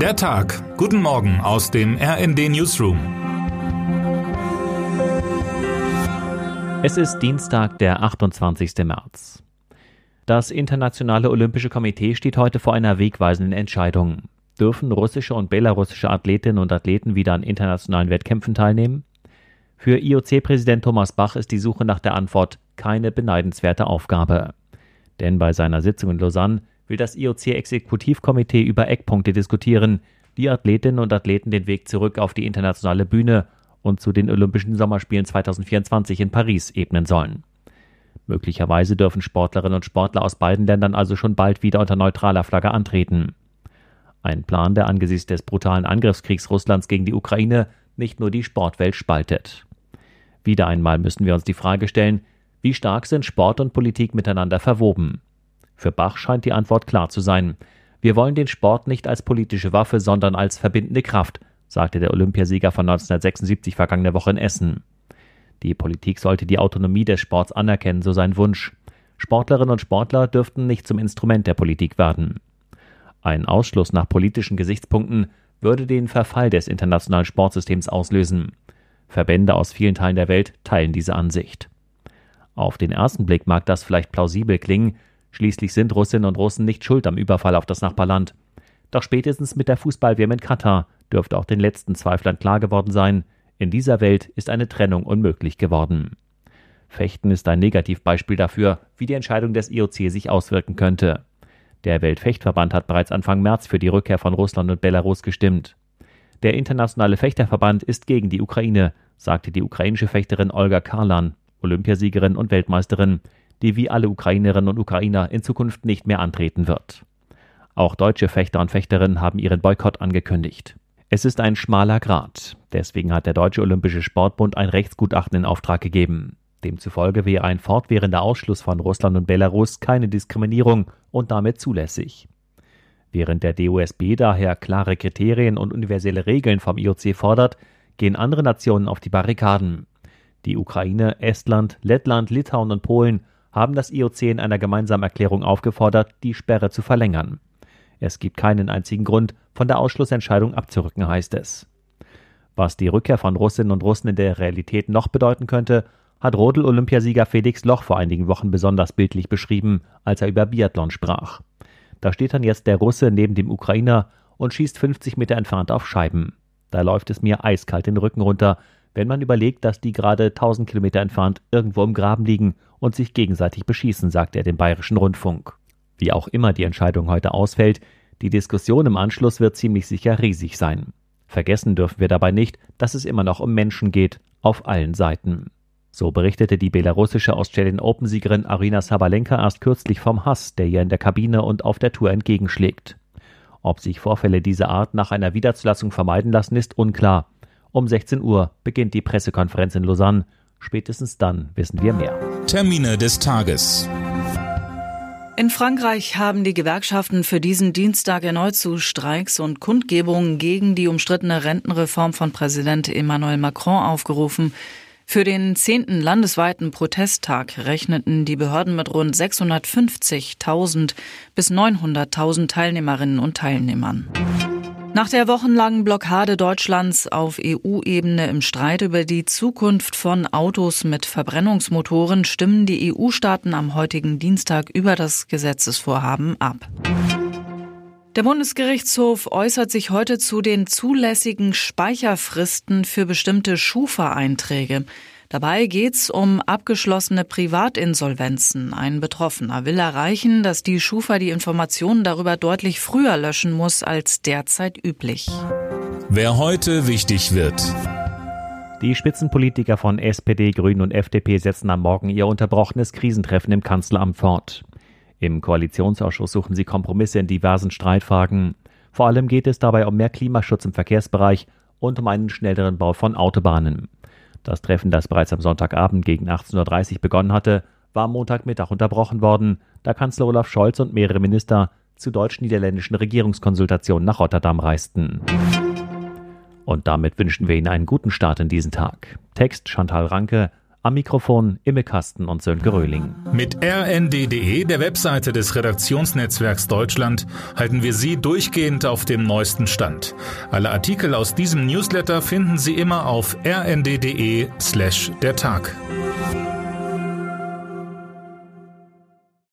Der Tag. Guten Morgen aus dem RND Newsroom. Es ist Dienstag, der 28. März. Das Internationale Olympische Komitee steht heute vor einer wegweisenden Entscheidung. Dürfen russische und belarussische Athletinnen und Athleten wieder an internationalen Wettkämpfen teilnehmen? Für IOC-Präsident Thomas Bach ist die Suche nach der Antwort keine beneidenswerte Aufgabe. Denn bei seiner Sitzung in Lausanne will das IOC-Exekutivkomitee über Eckpunkte diskutieren, wie Athletinnen und Athleten den Weg zurück auf die internationale Bühne und zu den Olympischen Sommerspielen 2024 in Paris ebnen sollen. Möglicherweise dürfen Sportlerinnen und Sportler aus beiden Ländern also schon bald wieder unter neutraler Flagge antreten. Ein Plan, der angesichts des brutalen Angriffskriegs Russlands gegen die Ukraine nicht nur die Sportwelt spaltet. Wieder einmal müssen wir uns die Frage stellen, wie stark sind Sport und Politik miteinander verwoben? Für Bach scheint die Antwort klar zu sein. Wir wollen den Sport nicht als politische Waffe, sondern als verbindende Kraft, sagte der Olympiasieger von 1976 vergangene Woche in Essen. Die Politik sollte die Autonomie des Sports anerkennen, so sein Wunsch. Sportlerinnen und Sportler dürften nicht zum Instrument der Politik werden. Ein Ausschluss nach politischen Gesichtspunkten würde den Verfall des internationalen Sportsystems auslösen. Verbände aus vielen Teilen der Welt teilen diese Ansicht. Auf den ersten Blick mag das vielleicht plausibel klingen, Schließlich sind Russinnen und Russen nicht schuld am Überfall auf das Nachbarland. Doch spätestens mit der Fußball-WM in Katar dürfte auch den letzten Zweiflern klar geworden sein, in dieser Welt ist eine Trennung unmöglich geworden. Fechten ist ein Negativbeispiel dafür, wie die Entscheidung des IOC sich auswirken könnte. Der Weltfechtverband hat bereits Anfang März für die Rückkehr von Russland und Belarus gestimmt. Der internationale Fechterverband ist gegen die Ukraine, sagte die ukrainische Fechterin Olga Karlan, Olympiasiegerin und Weltmeisterin, die wie alle Ukrainerinnen und Ukrainer in Zukunft nicht mehr antreten wird. Auch deutsche Fechter und Fechterinnen haben ihren Boykott angekündigt. Es ist ein schmaler Grat. Deswegen hat der Deutsche Olympische Sportbund ein Rechtsgutachten in Auftrag gegeben. Demzufolge wäre ein fortwährender Ausschluss von Russland und Belarus keine Diskriminierung und damit zulässig. Während der DOSB daher klare Kriterien und universelle Regeln vom IOC fordert, gehen andere Nationen auf die Barrikaden. Die Ukraine, Estland, Lettland, Litauen und Polen haben das IOC in einer gemeinsamen Erklärung aufgefordert, die Sperre zu verlängern. Es gibt keinen einzigen Grund, von der Ausschlussentscheidung abzurücken, heißt es. Was die Rückkehr von Russinnen und Russen in der Realität noch bedeuten könnte, hat Rodel-Olympiasieger Felix Loch vor einigen Wochen besonders bildlich beschrieben, als er über Biathlon sprach. Da steht dann jetzt der Russe neben dem Ukrainer und schießt 50 Meter entfernt auf Scheiben. Da läuft es mir eiskalt den Rücken runter, wenn man überlegt, dass die gerade 1000 Kilometer entfernt irgendwo im Graben liegen und sich gegenseitig beschießen, sagte er dem Bayerischen Rundfunk. Wie auch immer die Entscheidung heute ausfällt, die Diskussion im Anschluss wird ziemlich sicher riesig sein. Vergessen dürfen wir dabei nicht, dass es immer noch um Menschen geht, auf allen Seiten. So berichtete die belarussische Australian Open-Siegerin Arina Sabalenka erst kürzlich vom Hass, der ihr in der Kabine und auf der Tour entgegenschlägt. Ob sich Vorfälle dieser Art nach einer Wiederzulassung vermeiden lassen, ist unklar. Um 16 Uhr beginnt die Pressekonferenz in Lausanne. Spätestens dann wissen wir mehr. Termine des Tages. In Frankreich haben die Gewerkschaften für diesen Dienstag erneut zu Streiks und Kundgebungen gegen die umstrittene Rentenreform von Präsident Emmanuel Macron aufgerufen. Für den zehnten landesweiten Protesttag rechneten die Behörden mit rund 650.000 bis 900.000 Teilnehmerinnen und Teilnehmern. Nach der wochenlangen Blockade Deutschlands auf EU-Ebene im Streit über die Zukunft von Autos mit Verbrennungsmotoren stimmen die EU-Staaten am heutigen Dienstag über das Gesetzesvorhaben ab. Der Bundesgerichtshof äußert sich heute zu den zulässigen Speicherfristen für bestimmte Schufa-Einträge. Dabei geht's um abgeschlossene Privatinsolvenzen. Ein Betroffener will erreichen, dass die Schufa die Informationen darüber deutlich früher löschen muss als derzeit üblich. Wer heute wichtig wird. Die Spitzenpolitiker von SPD, Grünen und FDP setzen am Morgen ihr unterbrochenes Krisentreffen im Kanzleramt fort. Im Koalitionsausschuss suchen sie Kompromisse in diversen Streitfragen. Vor allem geht es dabei um mehr Klimaschutz im Verkehrsbereich und um einen schnelleren Bau von Autobahnen. Das Treffen, das bereits am Sonntagabend gegen 18.30 Uhr begonnen hatte, war am Montagmittag unterbrochen worden, da Kanzler Olaf Scholz und mehrere Minister zu deutsch-niederländischen Regierungskonsultationen nach Rotterdam reisten. Und damit wünschen wir Ihnen einen guten Start in diesen Tag. Text Chantal Ranke, Am Mikrofon Imme Kasten und Sönke Röhling. Mit rnd.de, der Webseite des Redaktionsnetzwerks Deutschland, halten wir Sie durchgehend auf dem neuesten Stand. Alle Artikel aus diesem Newsletter finden Sie immer auf rnd.de slash der Tag.